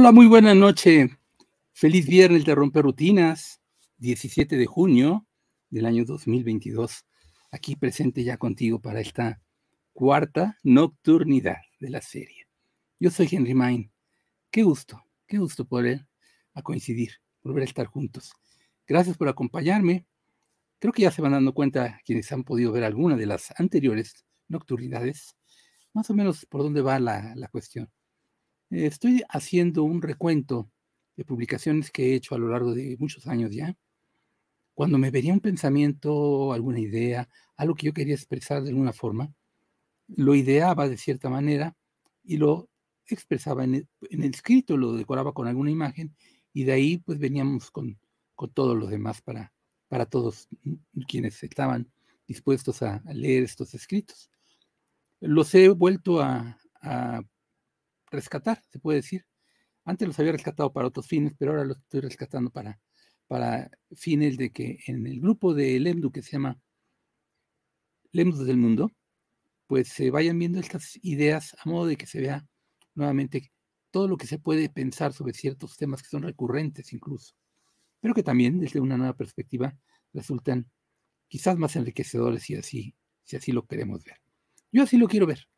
Hola, muy buena noche. Feliz viernes de Romper Rutinas, 17 de junio del año 2022. Aquí presente ya contigo para esta cuarta nocturnidad de la serie. Yo soy Henry Main. Qué gusto, qué gusto poder a coincidir, volver a estar juntos. Gracias por acompañarme. Creo que ya se van dando cuenta quienes han podido ver alguna de las anteriores nocturnidades, más o menos por dónde va la, la cuestión. Estoy haciendo un recuento de publicaciones que he hecho a lo largo de muchos años ya. Cuando me venía un pensamiento, alguna idea, algo que yo quería expresar de alguna forma, lo ideaba de cierta manera y lo expresaba en el, en el escrito, lo decoraba con alguna imagen y de ahí pues veníamos con, con todos los demás para, para todos quienes estaban dispuestos a, leer estos escritos. Los he vuelto a rescatar, se puede decir. Antes los había rescatado para otros fines, pero ahora los estoy rescatando para, para fines de que en el grupo de Lemdu que se llama Lemdu del Mundo, pues se vayan viendo estas ideas a modo de que se vea nuevamente todo lo que se puede pensar sobre ciertos temas que son recurrentes incluso, pero que también desde una nueva perspectiva resultan quizás más enriquecedores si así, si así lo queremos ver. Yo así lo quiero ver.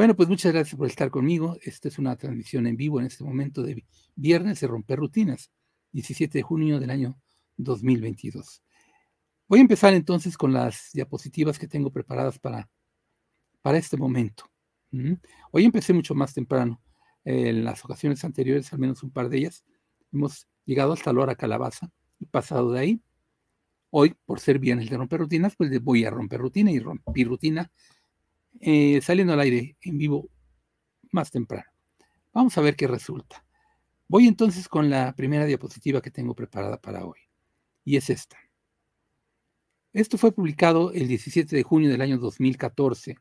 Bueno, pues muchas gracias por estar conmigo. Esta es una transmisión en vivo en este momento de viernes de Romper Rutinas, 17 de junio del año 2022. Voy a empezar entonces con las diapositivas que tengo preparadas para, para este momento. Hoy empecé mucho más temprano. En las ocasiones anteriores, al menos un par de ellas, hemos llegado hasta la hora calabaza y pasado de ahí. Hoy, por ser viernes de romper rutinas, pues voy a romper rutina y rompí rutina eh, saliendo al aire en vivo más temprano. Vamos a ver qué resulta. Voy entonces con la primera diapositiva que tengo preparada para hoy, y es esta. Esto fue publicado el 17 de junio del año 2014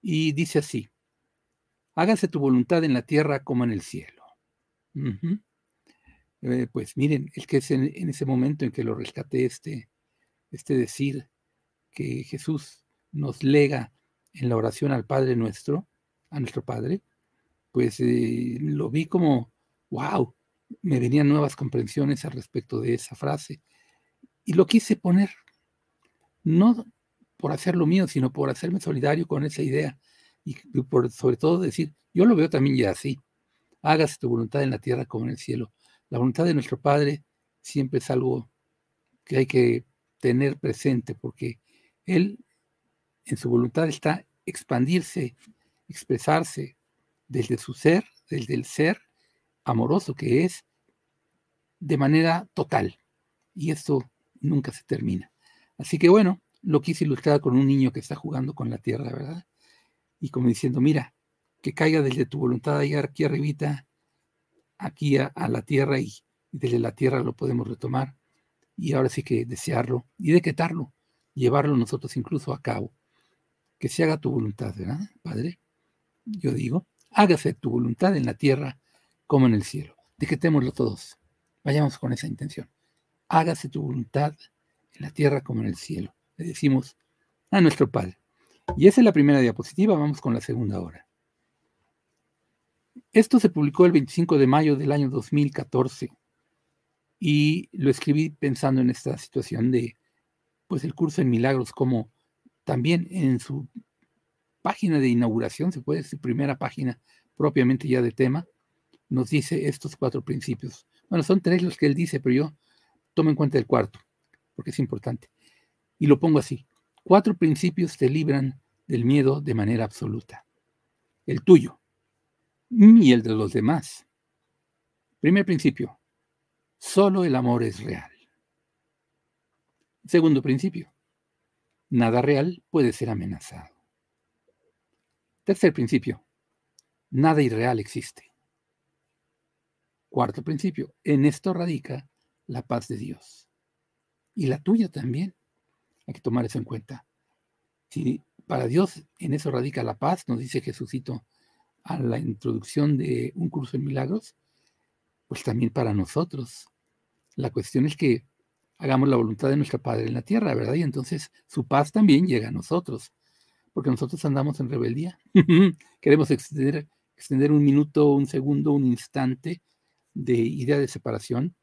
y dice así, hágase tu voluntad en la tierra como en el cielo. eh, pues miren, es que es en, en, ese momento en que lo rescaté este, este decir que Jesús nos lega en la oración al Padre nuestro, a nuestro Padre, pues eh, lo vi como, wow, me venían nuevas comprensiones al respecto de esa frase. Y lo quise poner, no por hacerlo mío, sino por hacerme solidario con esa idea. Y por sobre todo decir, yo lo veo también ya así. Hágase tu voluntad en la tierra como en el cielo. La voluntad de nuestro Padre siempre es algo que hay que tener presente porque Él en su voluntad está expandirse, expresarse desde su ser, desde el ser amoroso que es, de manera total. Y esto nunca se termina. Así que bueno, lo quise ilustrar con un niño que está jugando con la tierra, ¿verdad? Y como diciendo, mira, que caiga desde tu voluntad allá aquí arribita, aquí a, a la tierra y, y desde la tierra lo podemos retomar. Y ahora sí que desearlo y decretarlo, llevarlo nosotros incluso a cabo que se haga tu voluntad, ¿verdad, Padre? Yo digo, hágase tu voluntad en la tierra como en el cielo. Decretémoslo todos. Vayamos con esa intención. Hágase tu voluntad en la tierra como en el cielo. Le decimos a nuestro Padre. Y esa es la primera diapositiva. Vamos con la segunda hora. Esto se publicó el 25 de mayo del año 2014 y lo escribí pensando en esta situación de, pues, el curso en milagros, como también en su página de inauguración, se puede decir primera página propiamente ya de tema, nos dice estos cuatro principios. Bueno, son tres los que él dice, pero yo tomo en cuenta el cuarto, porque es importante. Y lo pongo así. Cuatro principios te libran del miedo de manera absoluta. El tuyo y el de los demás. Primer principio. Solo el amor es real. Segundo principio. Nada real puede ser amenazado. Tercer principio. Nada irreal existe. Cuarto principio. En esto radica la paz de Dios. Y la tuya también. Hay que tomar eso en cuenta. Si para Dios en eso radica la paz, nos dice Jesucito a la introducción de un curso de milagros, pues también para nosotros. La cuestión es que hagamos la voluntad de nuestro Padre en la tierra, ¿verdad? Y entonces su paz también llega a nosotros, porque nosotros andamos en rebeldía. Queremos extender extender un minuto, un segundo, un instante de idea de separación,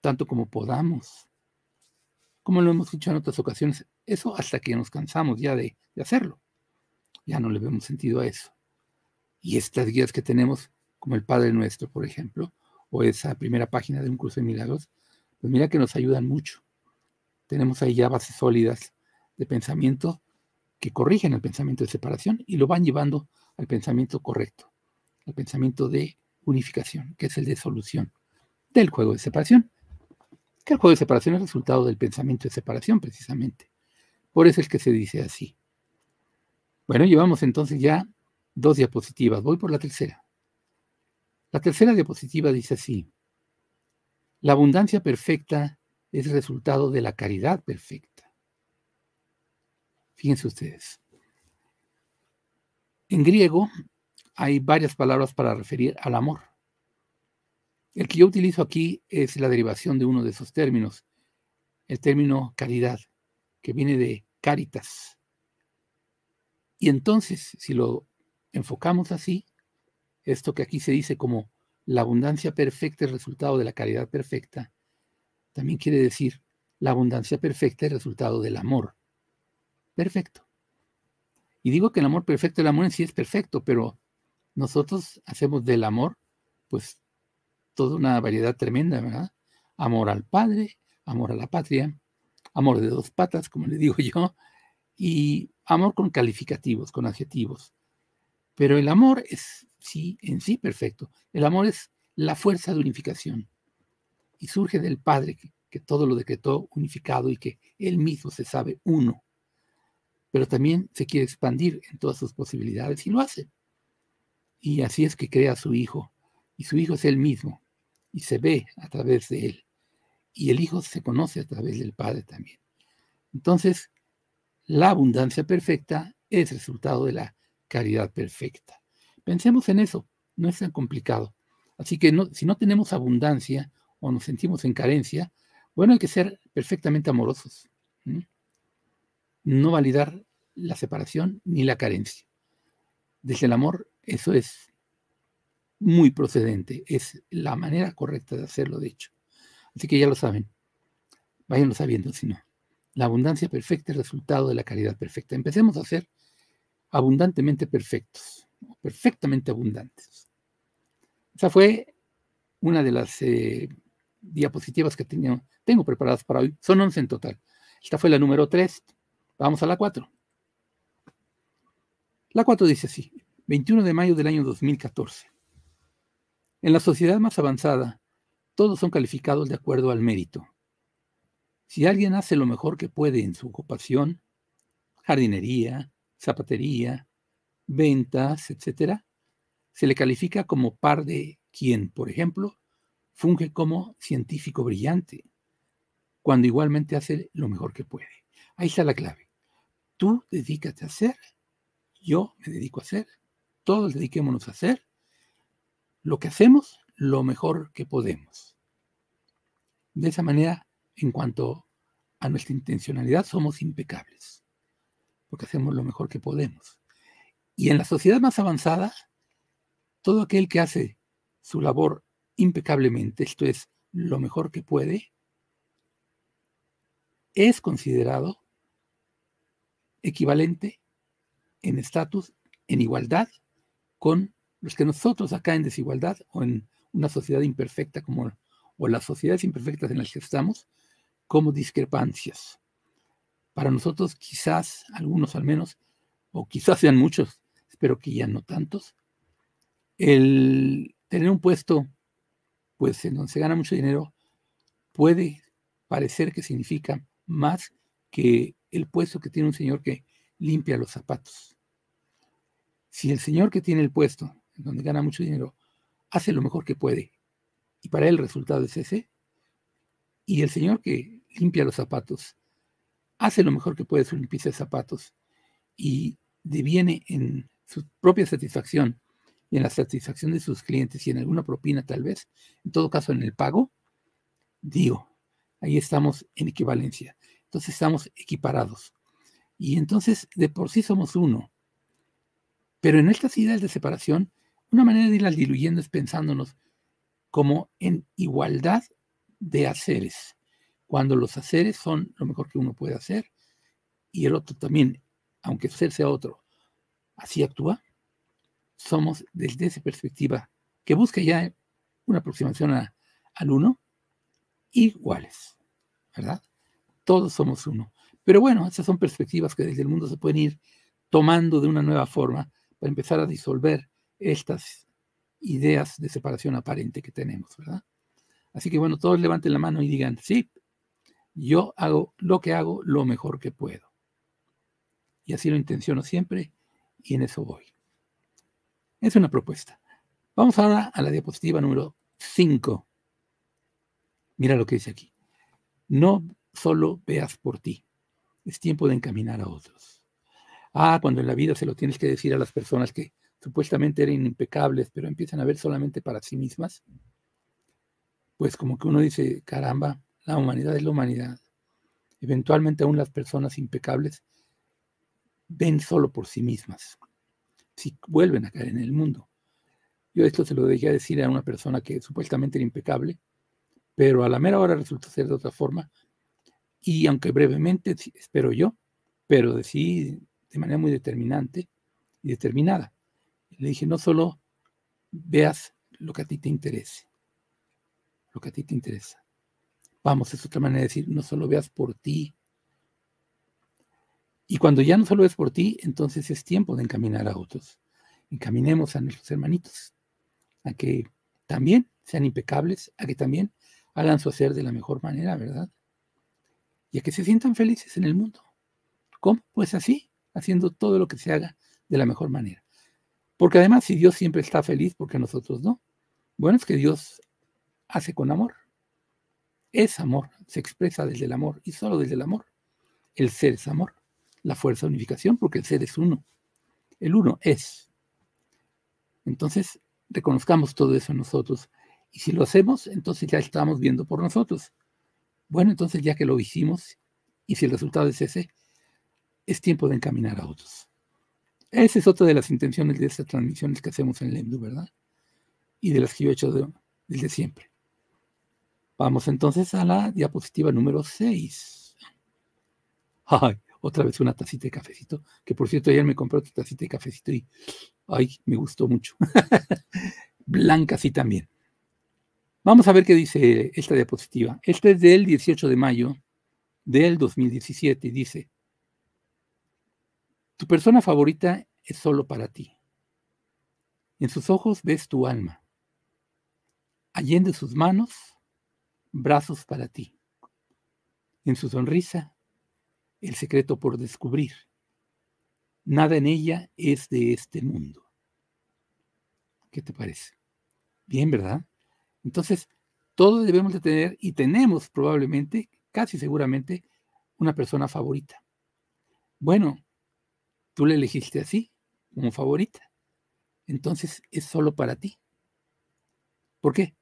tanto como podamos. Como lo hemos dicho en otras ocasiones, eso hasta que nos cansamos ya de, de hacerlo. Ya no le vemos sentido a eso. Y estas guías que tenemos, como el Padre Nuestro, por ejemplo, o esa primera página de un curso de milagros, pues mira que nos ayudan mucho. Tenemos ahí ya bases sólidas de pensamiento que corrigen el pensamiento de separación y lo van llevando al pensamiento correcto, al pensamiento de unificación, que es el de solución del juego de separación. Que el juego de separación es resultado del pensamiento de separación, precisamente. Por eso es que se dice así. Bueno, llevamos entonces ya dos diapositivas. Voy por la tercera. La tercera diapositiva dice así. La abundancia perfecta es resultado de la caridad perfecta. Fíjense ustedes. En griego hay varias palabras para referir al amor. El que yo utilizo aquí es la derivación de uno de esos términos, el término caridad, que viene de caritas. Y entonces, si lo enfocamos así, esto que aquí se dice como la abundancia perfecta es resultado de la caridad perfecta, también quiere decir la abundancia perfecta es resultado del amor perfecto. Y digo que el amor perfecto, el amor en sí es perfecto, pero nosotros hacemos del amor, pues, toda una variedad tremenda, ¿verdad? Amor al Padre, amor a la patria, amor de dos patas, como le digo yo, y amor con calificativos, con adjetivos. Pero el amor es, sí, en sí perfecto. El amor es la fuerza de unificación y surge del Padre que, todo lo decretó unificado y que él mismo se sabe uno pero también se quiere expandir en todas sus posibilidades y lo hace. Y así es que crea a su hijo, y su hijo es él mismo, y se ve a través de él, y el hijo se conoce a través del padre también. Entonces, la abundancia perfecta es resultado de la caridad perfecta. Pensemos en eso, no es tan complicado. Así que si no tenemos abundancia o nos sentimos en carencia, bueno, hay que ser perfectamente amorosos no validar la separación ni la carencia. Desde el amor, eso es muy procedente, es la manera correcta de hacerlo, de hecho. Así que ya lo saben, váyanlo sabiendo, si no. La abundancia perfecta es resultado de la caridad perfecta. Empecemos a ser abundantemente perfectos, perfectamente abundantes. Esa fue una de las eh, diapositivas que tengo preparadas para hoy. Son 11 en total. Esta fue la número 3. Vamos a la 4. La 4 dice así, 21 de mayo del año 2014. En la sociedad más avanzada, todos son calificados de acuerdo al mérito. Si alguien hace lo mejor que puede en su ocupación, jardinería, zapatería, ventas, etc., se le califica como par de quien, por ejemplo, funge como científico brillante, cuando igualmente hace lo mejor que puede. Ahí está la clave. Tú dedícate a hacer, yo me dedico a hacer, todos dediquémonos a hacer lo que hacemos lo mejor que podemos. De esa manera, en cuanto a nuestra intencionalidad, somos impecables, porque hacemos lo mejor que podemos. Y en la sociedad más avanzada, todo aquel que hace su labor impecablemente, esto es, lo mejor que puede, es considerado equivalente en estatus, en igualdad con los que nosotros acá en desigualdad o en una sociedad imperfecta como o las sociedades imperfectas en las que estamos como discrepancias. Para nosotros quizás algunos al menos o quizás sean muchos, espero que ya no tantos, el tener un puesto pues en donde se gana mucho dinero puede parecer que significa más que el puesto que tiene un señor que limpia los zapatos. Si el señor que tiene el puesto, en donde gana mucho dinero, hace lo mejor que puede, y para él el resultado es ese, y el señor que limpia los zapatos hace lo mejor que puede su limpieza de zapatos y deviene en su propia satisfacción y en la satisfacción de sus clientes y en alguna propina tal vez, en todo caso en el pago, digo, ahí estamos en equivalencia. Entonces estamos equiparados. Y entonces de por sí somos uno. Pero en estas ideas de separación, una manera de irlas diluyendo es pensándonos como en igualdad de haceres, cuando los haceres son lo mejor que uno puede hacer y el otro también, aunque ser sea otro, así actúa, somos desde esa perspectiva que busca ya una aproximación al uno, iguales, ¿verdad? Todos somos uno. Pero bueno, esas son perspectivas que desde el mundo se pueden ir tomando de una nueva forma para empezar a disolver estas ideas de separación aparente que tenemos, ¿verdad? Así que bueno, todos levanten la mano y digan, sí, yo hago lo que hago lo mejor que puedo. Y así lo intenciono siempre y en eso voy. Es una propuesta. Vamos ahora a la diapositiva número 5. Mira lo que dice aquí. No solo veas por ti. Es tiempo de encaminar a otros. Ah, cuando en la vida se lo tienes que decir a las personas que supuestamente eran impecables, pero empiezan a ver solamente para sí mismas, pues como que uno dice, caramba, la humanidad es la humanidad. Eventualmente aún las personas impecables ven solo por sí mismas, si vuelven a caer en el mundo. Yo esto se lo dejé decir a una persona que supuestamente era impecable, pero a la mera hora resultó ser de otra forma. Y aunque brevemente, espero yo, pero de sí de manera muy determinante y determinada. Le dije, no solo veas lo que a ti te interese, lo que a ti te interesa. Vamos, es otra manera de decir, no solo veas por ti. Y cuando ya no solo ves por ti, entonces es tiempo de encaminar a otros. Encaminemos a nuestros hermanitos a que también sean impecables, a que también hagan su hacer de la mejor manera, ¿verdad? Y a que se sientan felices en el mundo. ¿Cómo? Pues así, haciendo todo lo que se haga de la mejor manera. Porque además, si Dios siempre está feliz, porque nosotros no? Bueno, es que Dios hace con amor. Es amor, se expresa desde el amor y solo desde el amor. El ser es amor, la fuerza de unificación, porque el ser es uno. El uno es. Entonces, reconozcamos todo eso en nosotros. Y si lo hacemos, entonces ya estamos viendo por nosotros. Bueno, entonces ya que lo hicimos, y si el resultado es ese, es tiempo de encaminar a otros. Esa es otra de las intenciones de estas transmisiones que hacemos en Lemdu, ¿verdad? Y de las que yo he hecho desde siempre. Vamos entonces a la diapositiva número 6. Ay, otra vez una tacita de cafecito, que por cierto ayer me compré otra tacita de cafecito y, ay, me gustó mucho. Blanca sí también. Vamos a ver qué dice esta diapositiva. Esta es del 18 de mayo del 2017 y dice, tu persona favorita es solo para ti. En sus ojos ves tu alma. Allende sus manos, brazos para ti. En su sonrisa el secreto por descubrir. Nada en ella es de este mundo. ¿Qué te parece? Bien, ¿verdad? Entonces, todos debemos de tener y tenemos probablemente, casi seguramente, una persona favorita. Bueno, tú le elegiste así, como favorita. Entonces es solo para ti. ¿Por qué?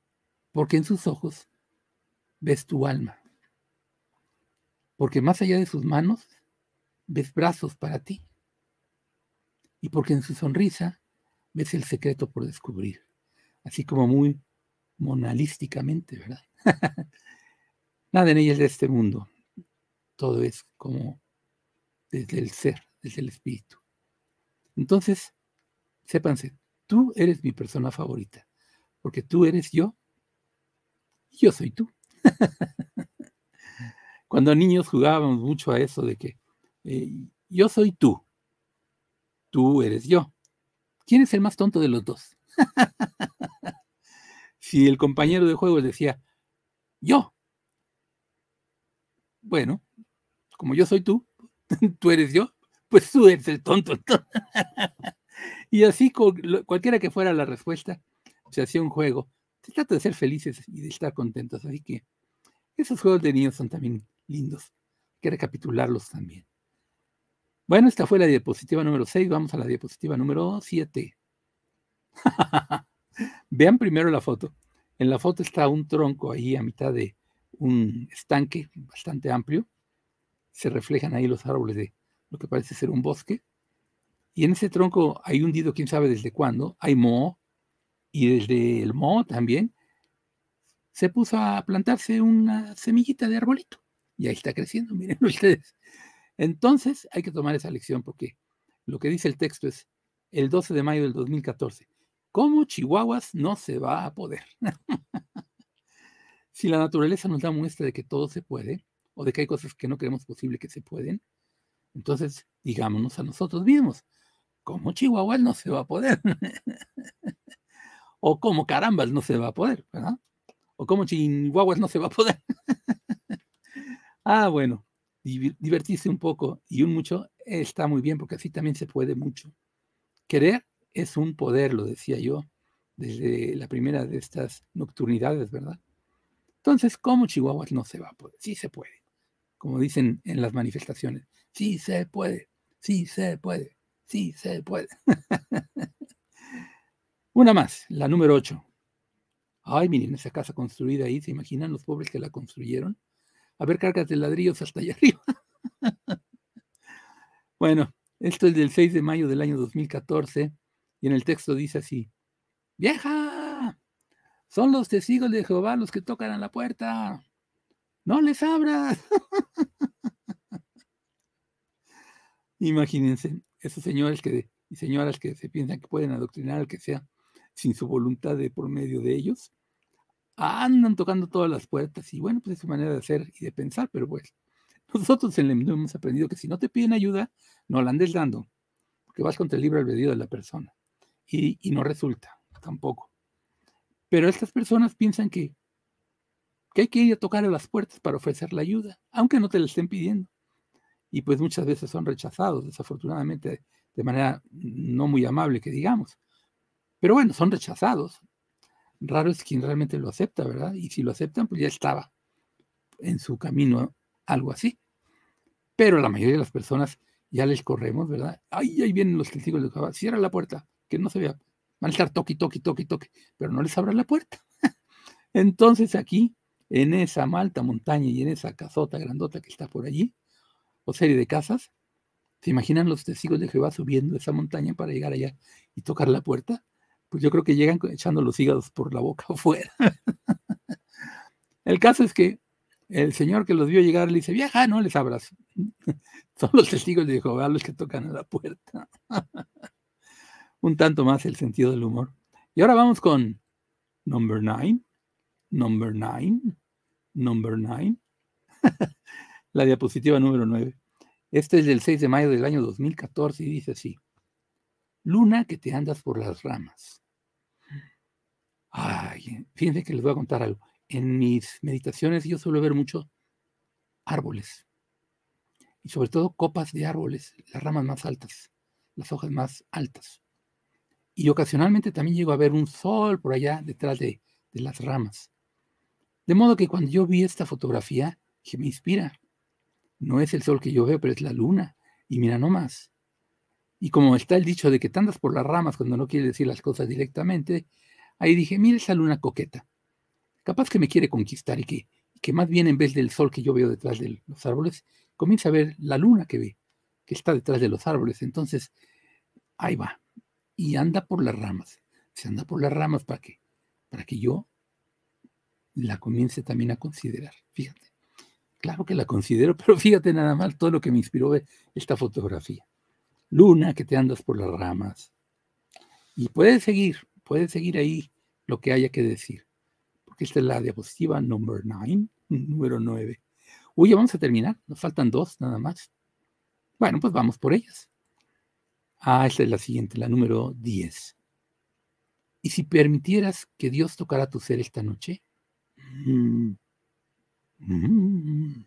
Porque en sus ojos ves tu alma porque más allá de sus manos ves brazos para ti. Y porque en su sonrisa ves el secreto por descubrir, así como muy monalísticamente, ¿verdad? Nada en ella es de este mundo, todo es como desde el ser, desde el espíritu. Entonces, sépanse, tú eres mi persona favorita, porque tú eres yo y yo soy tú. Cuando niños jugábamos mucho a eso de que eh, yo soy tú, tú eres yo. ¿Quién es el más tonto de los dos? si el compañero de juego decía, yo. Bueno, como yo soy tú, tú eres yo, pues tú eres el tonto. y así, cualquiera que fuera la respuesta, se hacía un juego. Se trata de ser felices y de estar contentos. Así que esos juegos de niños son también lindos. Hay que recapitularlos también. Bueno, esta fue la diapositiva número 6. Vamos a la diapositiva número 7. Vean primero la foto. En la foto está un tronco ahí a mitad de un estanque bastante amplio. Se reflejan ahí los árboles de lo que parece ser un bosque. Y en ese tronco hay hundido, quién sabe desde cuándo, hay moho, Y desde el Mo también se puso a plantarse una semillita de arbolito. Y ahí está creciendo, miren ustedes. Entonces hay que tomar esa lección porque lo que dice el texto es el 12 de mayo del 2014. ¿Cómo Chihuahuas no se va a poder? si la naturaleza nos da muestra de que todo se puede, o de que hay cosas que no creemos posible que se pueden, entonces digámonos a nosotros mismos, ¿cómo Chihuahuas no se va a poder? o como carambas no se va a poder, ¿verdad? O como Chihuahuas no se va a poder. Ah, bueno, divertirse un poco y un mucho está muy bien porque así también se puede mucho. Querer es un poder, lo decía yo desde la primera de estas nocturnidades, ¿verdad? Entonces, ¿cómo Chihuahuas no se va a poder? Sí se puede, como dicen en las manifestaciones. Sí se puede, sí se puede, sí se puede. Una más, la número 8. Ay, miren esa casa construida ahí, ¿se imaginan los pobres que la construyeron? A ver, cargas de ladrillos hasta allá arriba. bueno, esto es del 6 de mayo del año 2014 y en el texto dice así, vieja, son los testigos de Jehová los que tocan a la puerta, no les abras. Imagínense, esos señores que, y señoras que se piensan que pueden adoctrinar al que sea sin su voluntad de por medio de ellos, andan tocando todas las puertas y bueno, pues es su manera de hacer y de pensar, pero pues nosotros en el hemos aprendido que si no te piden ayuda, no la andes dando, porque vas contra el libre albedrío de la persona y, no resulta tampoco. Pero estas personas piensan que, que hay que ir a tocar a las puertas para ofrecer la ayuda, aunque no te la estén pidiendo. Y pues muchas veces son rechazados, desafortunadamente, de manera no muy amable, que digamos. Pero bueno, son rechazados. Raro es quien realmente lo acepta, ¿verdad? Y si lo aceptan, pues ya estaba en su camino algo así. Pero la mayoría de las personas ya les corremos, ¿verdad? Ay, ahí vienen los testigos de Jehová. Cierra la puerta, que no se vea. Van a estar toque, toque, toque, toque, pero no les abra la puerta. Entonces aquí, en esa malta montaña y en esa casota grandota que está por allí, o serie de casas, ¿se imaginan los testigos de Jehová subiendo esa montaña para llegar allá y tocar la puerta? Pues yo creo que llegan echando los hígados por la boca afuera. el caso es que el señor que los vio llegar le dice, vieja, no les abras. Son los testigos de Jehová los que tocan a la puerta. Un tanto más el sentido del humor. Y ahora vamos con number nine, number nine, number nine. la diapositiva número nueve. Este es del 6 de mayo del año 2014 y dice así. Luna que te andas por las ramas. Ay, fíjense que les voy a contar algo. En mis meditaciones yo suelo ver mucho árboles y sobre todo copas de árboles, las ramas más altas, las hojas más altas. Y ocasionalmente también llego a ver un sol por allá detrás de, de las ramas. De modo que cuando yo vi esta fotografía, que me inspira. No es el sol que yo veo, pero es la luna. Y mira nomás. Y como está el dicho de que te andas por las ramas cuando no quieres decir las cosas directamente, Ahí dije, mira esa luna coqueta. Capaz que me quiere conquistar y que, que más bien en vez del sol que yo veo detrás de los árboles, comienza a ver la luna que ve, que está detrás de los árboles. Entonces, ahí va. Y anda por las ramas. Se anda por las ramas para que, para que yo la comience también a considerar. Fíjate. Claro que la considero, pero fíjate nada más todo lo que me inspiró esta fotografía. Luna, que te andas por las ramas. Y puedes seguir, puedes seguir ahí lo que haya que decir. Porque esta es la diapositiva number 9, número 9. Uy, ya vamos a terminar. Nos faltan dos nada más. Bueno, pues vamos por ellas. Ah, esta es la siguiente, la número 10. ¿Y si permitieras que Dios tocara tu ser esta noche? Mm, mm,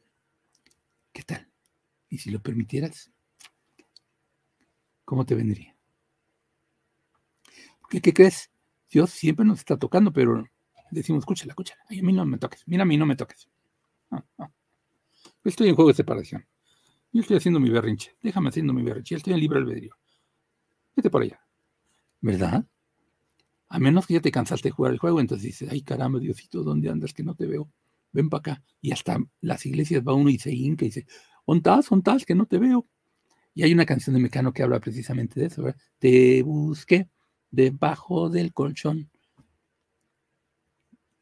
¿Qué tal? ¿Y si lo permitieras? ¿Cómo te vendría? ¿Qué, crees? Dios siempre nos está tocando, pero decimos, escúchala, escúchala. a mí no me toques. Mira, a mí no me toques. Ah, ah. Estoy en juego de separación. Yo estoy haciendo mi berrinche. Déjame haciendo mi berrinche. Estoy en libre albedrío. Vete por allá. ¿Verdad? A menos que ya te cansaste de jugar el juego, entonces dices, ay caramba, Diosito, ¿dónde andas que no te veo? Ven para acá. Y hasta las iglesias va uno y se hinca y dice, ¿ontás, ontás, que no te veo? Y hay una canción de Mecano que habla precisamente de eso, ¿verdad? Te busqué debajo del colchón,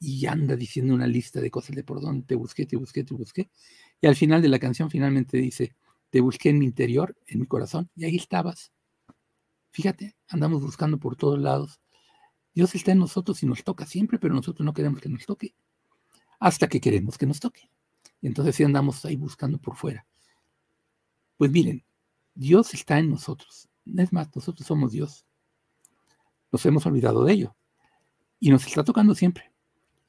y anda diciendo una lista de cosas de por dónde te busqué, te busqué, te busqué. Y al final de la canción finalmente dice, te busqué en mi interior, en mi corazón, y ahí estabas. Fíjate, andamos buscando por todos lados. Dios está en nosotros y nos toca siempre, pero nosotros no queremos que nos toque hasta que queremos que nos toque. Y entonces sí andamos ahí buscando por fuera. Pues miren, Dios está en nosotros. Es más, nosotros somos Dios. Nos hemos olvidado de ello. Y nos está tocando siempre.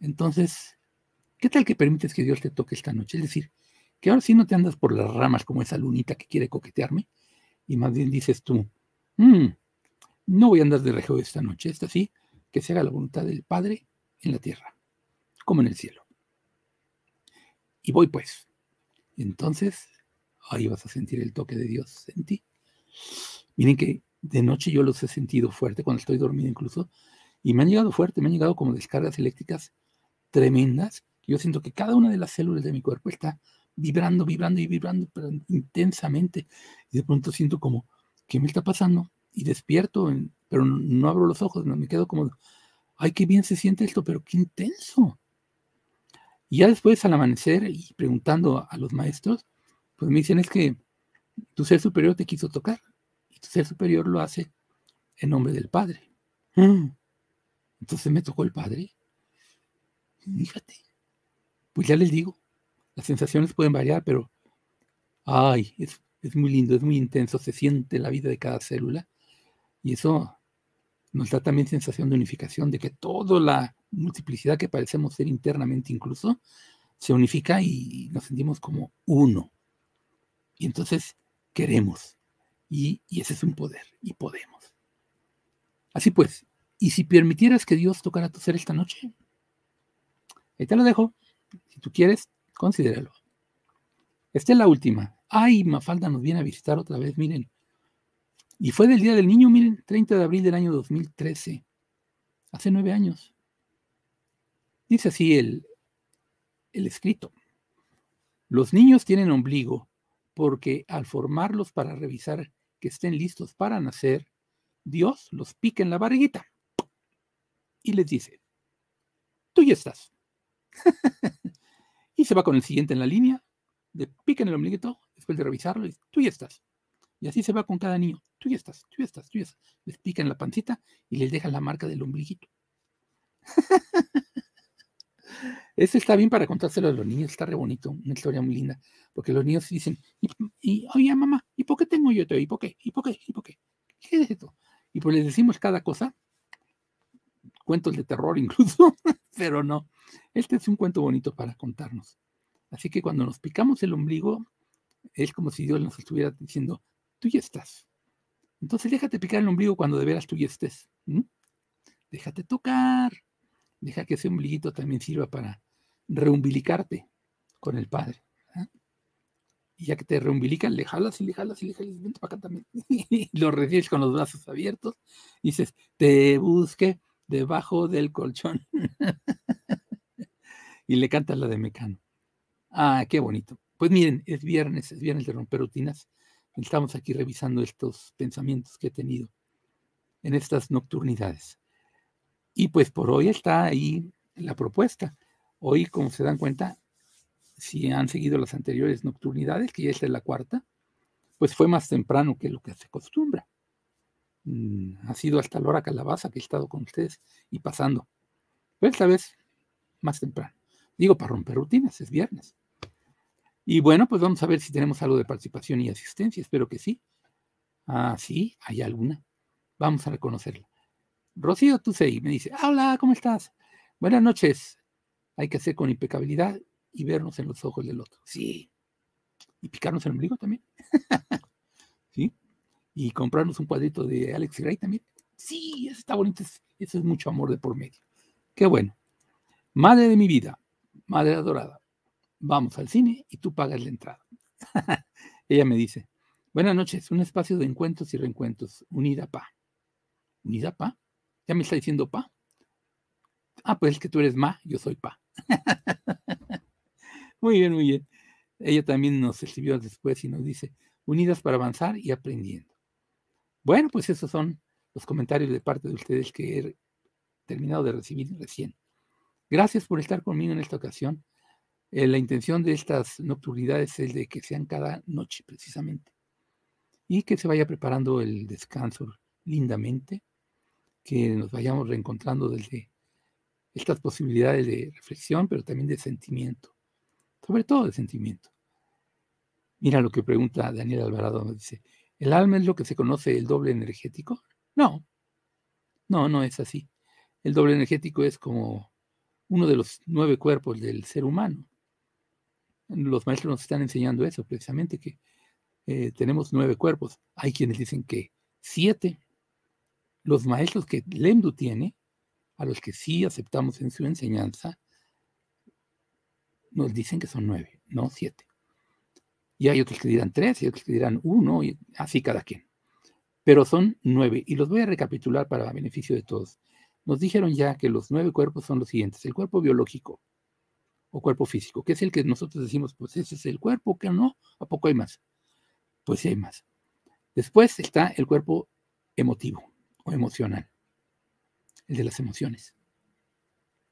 Entonces, ¿qué tal que permites que Dios te toque esta noche? Es decir, que ahora sí no te andas por las ramas como esa lunita que quiere coquetearme, y más bien dices tú, mm, no voy a andar de rejo esta noche, esta sí, que se haga la voluntad del Padre en la tierra, como en el cielo. Y voy pues. Entonces, ahí vas a sentir el toque de Dios en ti. Miren que de noche yo los he sentido fuerte cuando estoy dormido incluso, y me han llegado fuerte, me han llegado como descargas eléctricas tremendas. Yo siento que cada una de las células de mi cuerpo está vibrando, vibrando y vibrando intensamente. Y de pronto siento como, ¿qué me está pasando? Y despierto, pero no abro los ojos, me quedo como, ay, qué bien se siente esto, pero qué intenso. Y ya después, al amanecer y preguntando a los maestros, pues me dicen es que tu ser superior te quiso tocar y tu ser superior lo hace en nombre del Padre. Mm. Entonces me tocó el Padre. Fíjate. Pues ya les digo, las sensaciones pueden variar, pero ay, es, es muy lindo, es muy intenso, se siente la vida de cada célula y eso nos da también sensación de unificación, de que toda la multiplicidad que parecemos ser internamente incluso, se unifica y nos sentimos como uno. Y entonces queremos. Y, ese es un poder. Y podemos. Así pues, ¿y si permitieras que Dios tocara tu ser esta noche? Ahí te lo dejo. Si tú quieres, considéralo. Esta es la última. Ay, Mafalda nos viene a visitar otra vez, miren. Y fue del Día del Niño, miren, 30 de abril del año 2013. Hace nueve años. Dice así el, el escrito. Los niños tienen ombligo porque al formarlos para revisar que estén listos para nacer, Dios los pica en la barriguita y les dice, tú ya estás. y se va con el siguiente en la línea, le pica en el ombliguito, después de revisarlo, y tú ya estás. Y así se va con cada niño, tú ya estás, tú ya estás, tú ya estás. Les pica en la pancita y les deja la marca del ombliguito. Este está bien para contárselo a los niños, está re bonito, una historia muy linda, porque los niños dicen, y, oye mamá, ¿y por qué tengo yo esto? ¿Y por qué? ¿Y por qué? ¿Y por qué? ¿Qué es esto? Y pues les decimos cada cosa, cuentos de terror incluso, pero no, este es un cuento bonito para contarnos. Así que cuando nos picamos el ombligo, es como si Dios nos estuviera diciendo, tú ya estás. Entonces déjate picar el ombligo cuando de veras tú ya estés. Déjate tocar. Deja que ese ombliguito también sirva para reumbilicarte con el Padre. Y ya que te reumbilican, le jalas y le jalas y le jalas, vente para acá también. lo recibes con los brazos abiertos. Y dices, te busque debajo del colchón. y le cantas la de Mecano. Ah, qué bonito. Pues miren, es viernes, es viernes de romper rutinas. Estamos aquí revisando estos pensamientos que he tenido en estas nocturnidades. Y pues por hoy está ahí la propuesta. Hoy, como se dan cuenta, si han seguido las anteriores nocturnidades, que ya es la cuarta, pues fue más temprano que lo que se acostumbra. Mm, ha sido hasta la hora calabaza que he estado con ustedes y pasando. Pero esta vez más temprano. Digo, para romper rutinas, es viernes. Y bueno, pues vamos a ver si tenemos algo de participación y asistencia. Espero que sí. Ah, sí, hay alguna. Vamos a reconocerla. Rocío Tusey me dice, hola, ¿cómo estás? Buenas noches. Hay que hacer con impecabilidad y vernos en los ojos del otro. Sí. Y picarnos el ombligo también. ¿Sí? Y comprarnos un cuadrito de Alex Gray también. Sí, eso está bonito. Eso es mucho amor de por medio. Qué bueno. Madre de mi vida, madre adorada, vamos al cine y tú pagas la entrada. Ella me dice, buenas noches, un espacio de encuentros y reencuentros, unida pa. ¿Unida pa? ¿Ya me está diciendo pa? Ah, pues es que tú eres ma, yo soy pa. muy bien, muy bien. Ella también nos escribió después y nos dice, unidas para avanzar y aprendiendo. Bueno, pues esos son los comentarios de parte de ustedes que he terminado de recibir recién. Gracias por estar conmigo en esta ocasión. Eh, la intención de estas nocturnidades es de que sean cada noche precisamente y que se vaya preparando el descanso lindamente, que nos vayamos reencontrando desde estas posibilidades de reflexión, pero también de sentimiento, sobre todo de sentimiento. Mira lo que pregunta Daniel Alvarado, dice, ¿el alma es lo que se conoce el doble energético? No, no, no es así. El doble energético es como uno de los nueve cuerpos del ser humano. Los maestros nos están enseñando eso, precisamente, que eh, tenemos nueve cuerpos. Hay quienes dicen que siete. Los maestros que Lemdu tiene, a los que sí aceptamos en su enseñanza, nos dicen que son nueve, no siete. Y hay otros que dirán tres, y otros que dirán uno, y así cada quien. Pero son nueve, y los voy a recapitular para beneficio de todos. Nos dijeron ya que los nueve cuerpos son los siguientes. El cuerpo biológico o cuerpo físico, que es el que nosotros decimos, pues ese es el cuerpo, que no, ¿a poco hay más? Pues sí hay más. Después está el cuerpo emotivo o emocional, el de las emociones,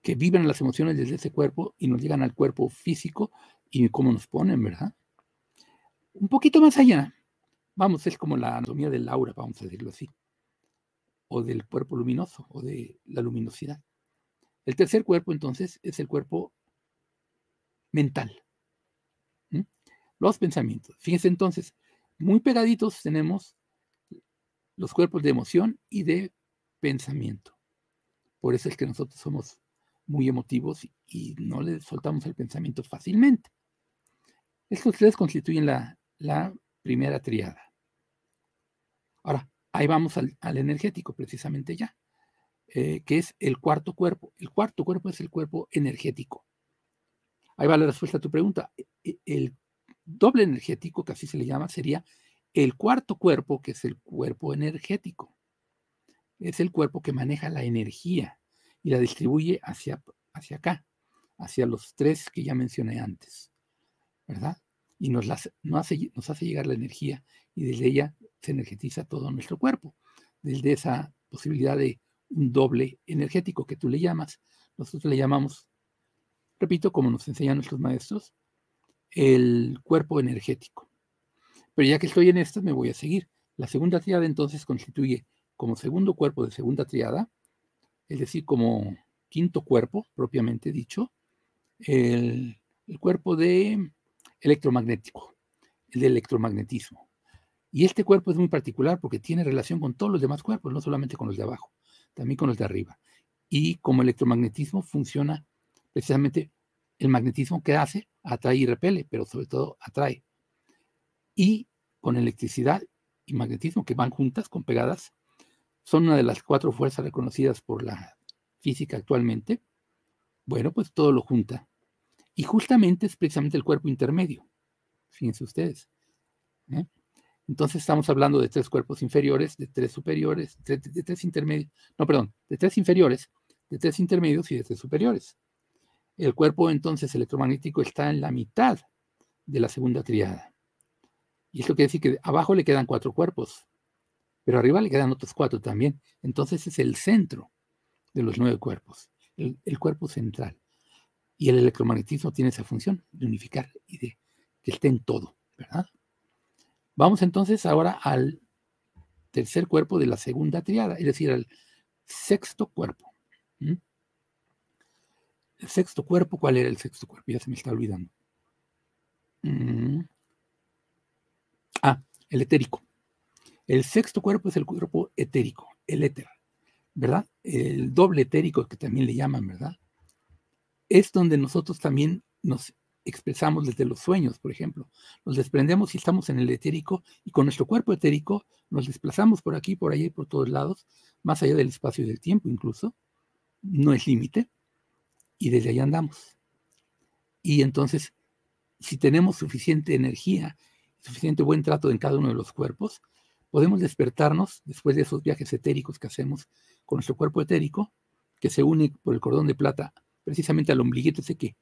que viven las emociones desde ese cuerpo y nos llegan al cuerpo físico y cómo nos ponen, ¿verdad? Un poquito más allá, vamos, es como la anatomía del aura, vamos a decirlo así, o del cuerpo luminoso o de la luminosidad. El tercer cuerpo, entonces, es el cuerpo mental. Los pensamientos. Fíjense entonces, muy pegaditos tenemos los cuerpos de emoción y de pensamiento. Por eso es que nosotros somos muy emotivos y no le soltamos el pensamiento fácilmente. Estos tres constituyen la, primera triada. Ahora, ahí vamos al, energético precisamente ya, eh, que es el cuarto cuerpo. El cuarto cuerpo es el cuerpo energético. Ahí va la respuesta a tu pregunta. E, e, el doble energético, que así se le llama, sería el cuarto cuerpo, que es el cuerpo energético. Es el cuerpo que maneja la energía y la distribuye hacia, hacia acá, hacia los tres que ya mencioné antes, ¿verdad? Y nos, las, hace, nos hace llegar la energía y desde ella se energetiza todo nuestro cuerpo. Desde esa posibilidad de un doble energético que tú le llamas, nosotros le llamamos, repito, como nos enseñan nuestros maestros, el cuerpo energético. Pero ya que estoy en esto, me voy a seguir. La segunda triada entonces constituye como segundo cuerpo de segunda triada, es decir, como quinto cuerpo, propiamente dicho, el, cuerpo de electromagnético, el electromagnetismo. Y este cuerpo es muy particular porque tiene relación con todos los demás cuerpos, no solamente con los de abajo, también con los de arriba. Y como electromagnetismo funciona precisamente el magnetismo que hace, atrae y repele, pero sobre todo atrae. Y con electricidad y magnetismo que van juntas, con pegadas, son una de las cuatro fuerzas reconocidas por la física actualmente. Bueno, pues todo lo junta. Y justamente es precisamente el cuerpo intermedio. Fíjense ustedes. ¿eh? Entonces estamos hablando de tres cuerpos inferiores, de tres superiores, de, de, tres intermedios, no, perdón, de tres inferiores, de tres intermedios y de tres superiores. El cuerpo entonces electromagnético está en la mitad de la segunda triada. Y esto quiere decir que abajo le quedan cuatro cuerpos, pero arriba le quedan otros cuatro también. Entonces es el centro de los nueve cuerpos, el, cuerpo central. Y el electromagnetismo tiene esa función de unificar y de que esté en todo, ¿verdad? Vamos entonces ahora al tercer cuerpo de la segunda triada, es decir, al sexto cuerpo. El sexto cuerpo, ¿cuál era el sexto cuerpo? Ya se me está olvidando. Mm. El etérico. El sexto cuerpo es el cuerpo etérico, el éter, ¿verdad? El doble etérico que también le llaman, ¿verdad? Es donde nosotros también nos expresamos desde los sueños, por ejemplo. Nos desprendemos y estamos en el etérico y con nuestro cuerpo etérico nos desplazamos por aquí, por allá y por todos lados, más allá del espacio y del tiempo incluso. No es límite y desde ahí andamos. Y entonces, si tenemos suficiente energía, suficiente buen trato en cada uno de los cuerpos, podemos despertarnos después de esos viajes etéricos que hacemos con nuestro cuerpo etérico, que se une por el cordón de plata precisamente al ombliguito ese que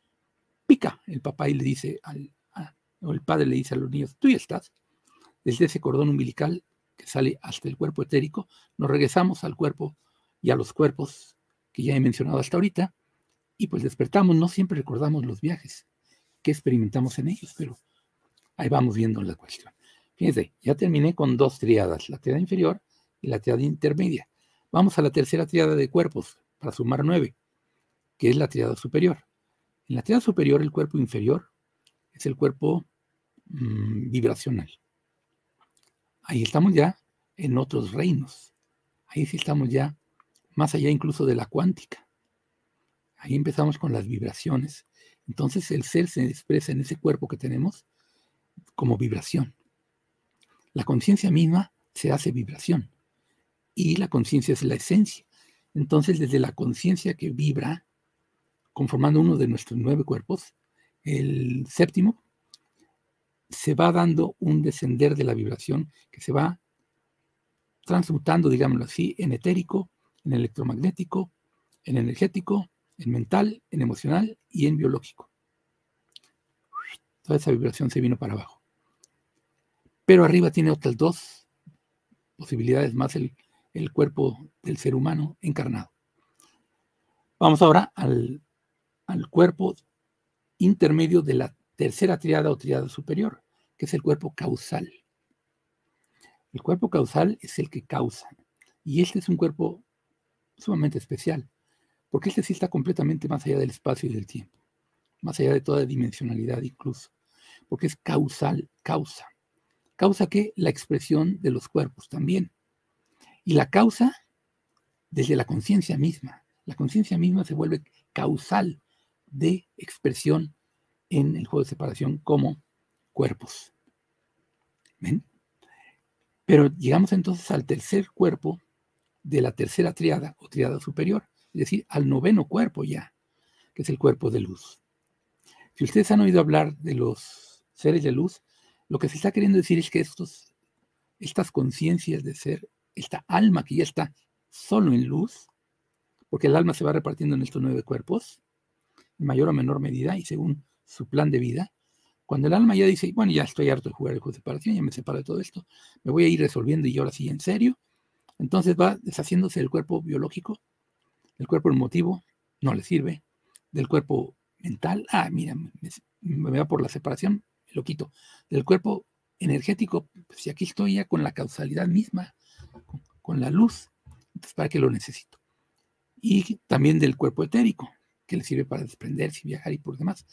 pica el papá y le dice al, o el padre le dice a los niños, tú ya estás. Desde ese cordón umbilical que sale hasta el cuerpo etérico, nos regresamos al cuerpo y a los cuerpos que ya he mencionado hasta ahorita, Y pues despertamos, no siempre recordamos los viajes que experimentamos en ellos, pero ahí vamos viendo la cuestión. Fíjense, ya terminé con dos triadas, la triada inferior y la triada intermedia. Vamos a la tercera triada de cuerpos para sumar nueve, que es la triada superior. En la triada superior, el cuerpo inferior es el cuerpo mm, vibracional. Ahí estamos ya en otros reinos. Ahí sí estamos ya más allá incluso de la cuántica. Ahí empezamos con las vibraciones. Entonces el ser se expresa en ese cuerpo que tenemos como vibración. La conciencia misma se hace vibración y la conciencia es la esencia. Entonces desde la conciencia que vibra, conformando uno de nuestros nueve cuerpos, el séptimo, se va dando un descender de la vibración que se va transmutando, digámoslo así, en etérico, en electromagnético, en energético, en mental, en emocional y en biológico. Toda esa vibración se vino para abajo. Pero arriba tiene otras dos posibilidades más el, el cuerpo del ser humano encarnado. Vamos ahora al, al cuerpo intermedio de la tercera triada o triada superior, que es el cuerpo causal. El cuerpo causal es el que causa. Y este es un cuerpo sumamente especial, porque este sí está completamente más allá del espacio y del tiempo, más allá de toda dimensionalidad incluso, porque es causal, causa. Causa que la expresión de los cuerpos también. Y la causa desde la conciencia misma. La conciencia misma se vuelve causal de expresión en el juego de separación como cuerpos. ¿Ven? Pero llegamos entonces al tercer cuerpo de la tercera triada o triada superior, es decir, al noveno cuerpo ya, que es el cuerpo de luz. Si ustedes han oído hablar de los seres de luz, lo que se está queriendo decir es que estos, estas conciencias de ser, esta alma que ya está solo en luz, porque el alma se va repartiendo en estos nueve cuerpos, en mayor o menor medida y según su plan de vida, cuando el alma ya dice, bueno, ya estoy harto de jugar el juego de separación, ya me separo de todo esto, me voy a ir resolviendo y ahora sí en serio, entonces va deshaciéndose del cuerpo biológico, del cuerpo emotivo, no le sirve, del cuerpo mental, ah, mira, me, va por la separación, lo quito, del cuerpo energético, pues si aquí estoy ya con la causalidad misma, con, la luz, ¿para qué lo necesito? Y también del cuerpo etérico, que le sirve para desprenderse viajar y por demás.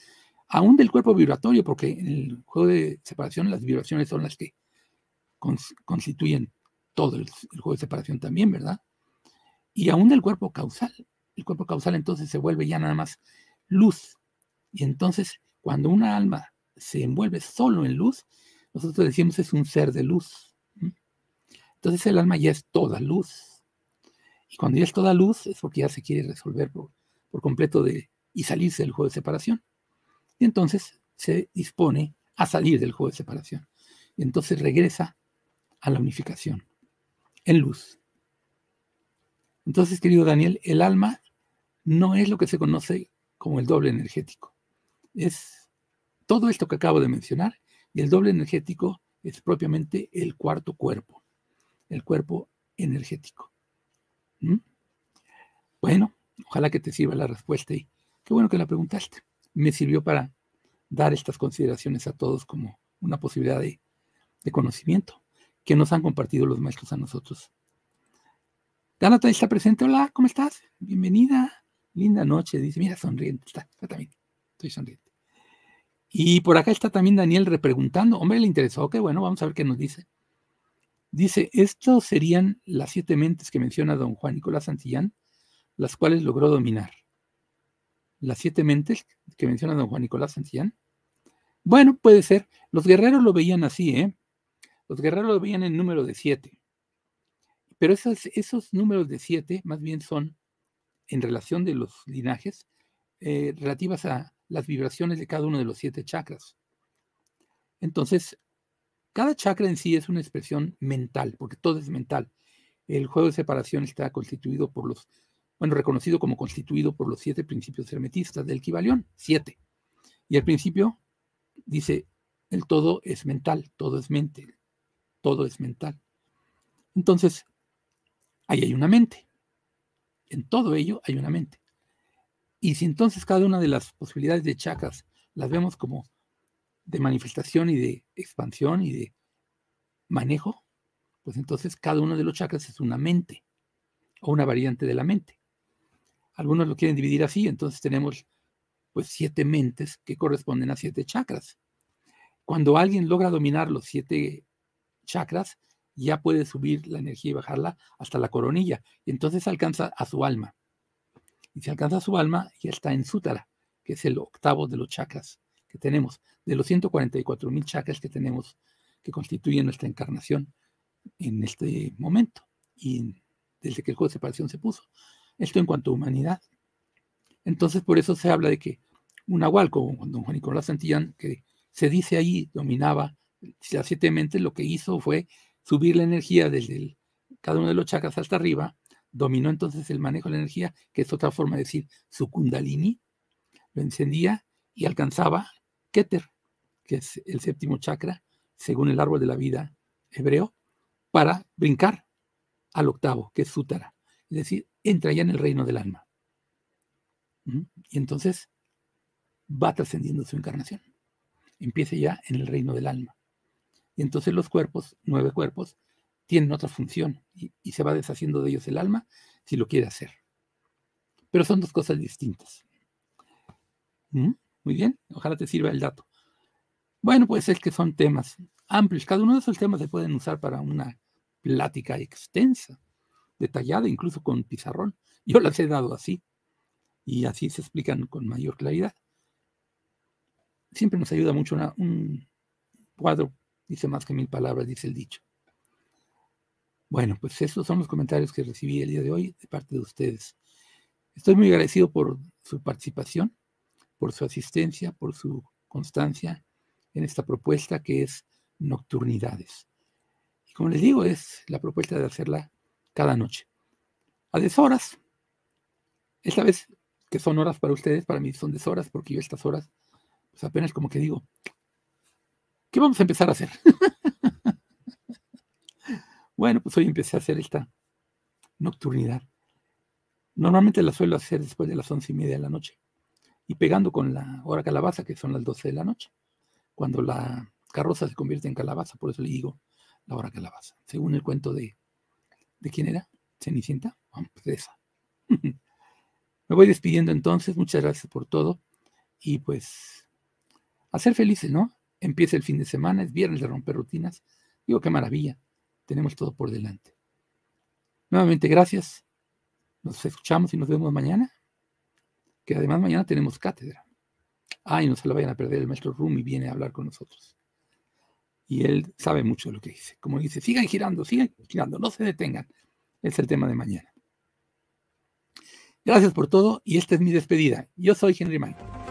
Aún del cuerpo vibratorio, porque en el juego de separación las vibraciones son las que constituyen todo el, juego de separación también, ¿verdad? Y aún del cuerpo causal. El cuerpo causal entonces se vuelve ya nada más luz. Y entonces, cuando una alma se envuelve solo en luz, nosotros decimos es un ser de luz. Entonces el alma ya es toda luz. Y cuando ya es toda luz es porque ya se quiere resolver por, por completo de, y salirse del juego de separación. Y entonces se dispone a salir del juego de separación. Y entonces regresa a la unificación, en luz. Entonces, querido Daniel, el alma no es lo que se conoce como el doble energético. Es todo esto que acabo de mencionar y el doble energético es propiamente el cuarto cuerpo, el cuerpo energético. ¿Mm? Bueno, Ojalá que te sirva la respuesta y qué bueno que la preguntaste. Me sirvió para dar estas consideraciones a todos como una posibilidad de, conocimiento que nos han compartido los maestros a nosotros. Dánata está presente. Hola, ¿cómo estás? Bienvenida. Linda noche. Dice, mira, sonriente. Está, está también. Estoy sonriente. Y por acá está también Daniel repreguntando. Hombre, le interesó. Qué bueno, vamos a ver qué nos dice. Dice, estos serían las siete mentes que menciona don Juan Nicolás Santillán las cuales logró dominar. Las siete mentes que menciona don Juan Nicolás Santillán. Bueno, puede ser. Los guerreros lo veían así, ¿eh? Los guerreros lo veían en número de siete. Pero esos, esos números de siete más bien son, en relación de los linajes, eh, relativas a las vibraciones de cada uno de los siete chakras. Entonces, cada chakra en sí es una expresión mental, porque todo es mental. El juego de separación está constituido por los bueno, reconocido como constituido por los siete principios hermetistas del Kibalión, siete. Y el principio dice, el todo es mental, todo es mente, todo es mental. Entonces, ahí hay una mente. En todo ello hay una mente. Y si entonces cada una de las posibilidades de chakras las vemos como de manifestación y de expansión y de manejo, pues entonces cada uno de los chakras es una mente o una variante de la mente. Algunos lo quieren dividir así, entonces tenemos pues siete mentes que corresponden a siete chakras. Cuando alguien logra dominar los siete chakras, ya puede subir la energía y bajarla hasta la coronilla, y entonces alcanza a su alma. Y si alcanza su alma, ya está en Sutara, que es el octavo de los chakras que tenemos, de los 144 mil chakras que tenemos que constituyen nuestra encarnación en este momento y desde que el juego de separación se puso. Esto en cuanto a humanidad. Entonces, por eso se habla de que un nahual, como don Juan Nicolás Santillán, que se dice ahí, dominaba las siete mentes, lo que hizo fue subir la energía desde cada uno de los chakras hasta arriba, dominó entonces el manejo de la energía, que es otra forma de decir su kundalini, lo encendía y alcanzaba Keter, que es el séptimo chakra, según el árbol de la vida hebreo, para brincar al octavo, que es Sutara. Es decir, entra ya en el reino del alma. Y entonces va trascendiendo su encarnación. Empieza ya en el reino del alma. Y entonces los cuerpos, nueve cuerpos, tienen otra función y, se va deshaciendo de ellos el alma si lo quiere hacer. Pero son dos cosas distintas. Muy bien, ojalá te sirva el dato. Bueno, pues es que son temas amplios. Cada uno de esos temas se pueden usar para una plática extensa, detallada, incluso con pizarrón. Yo las he dado así y así se explican con mayor claridad. Siempre nos ayuda mucho un cuadro, dice más que mil palabras, dice el dicho. Bueno, pues esos son los comentarios que recibí el día de hoy de parte de ustedes. Estoy muy agradecido por su participación, por su asistencia, por su constancia en esta propuesta que es Nocturnidades. Y como les digo, es la propuesta de hacerla cada noche. A deshoras. Esta vez que son horas para ustedes, para mí son deshoras, porque yo estas horas, pues apenas como que digo, ¿qué vamos a empezar a hacer? bueno, pues hoy empecé a hacer esta nocturnidad. Normalmente la suelo hacer después de las once y media de la noche y pegando con la hora calabaza, que son las doce de la noche, cuando la carroza se convierte en calabaza, por eso le digo la hora calabaza, según el cuento de, ¿de quién era? Cenicienta, vamos, pues esa. Me voy despidiendo entonces, muchas gracias por todo y pues a ser felices, ¿no? Empieza el fin de semana, es viernes de romper rutinas. Digo, qué maravilla, tenemos todo por delante. Nuevamente, gracias. Nos escuchamos y nos vemos mañana, que además mañana tenemos cátedra. Ay, no se la vayan a perder, el maestro Rumi viene a hablar con nosotros. Y él sabe mucho de lo que dice. Como dice, sigan girando, sigan girando, no se detengan. Es el tema de mañana. Gracias por todo y esta es mi despedida. Yo soy Henry Mike.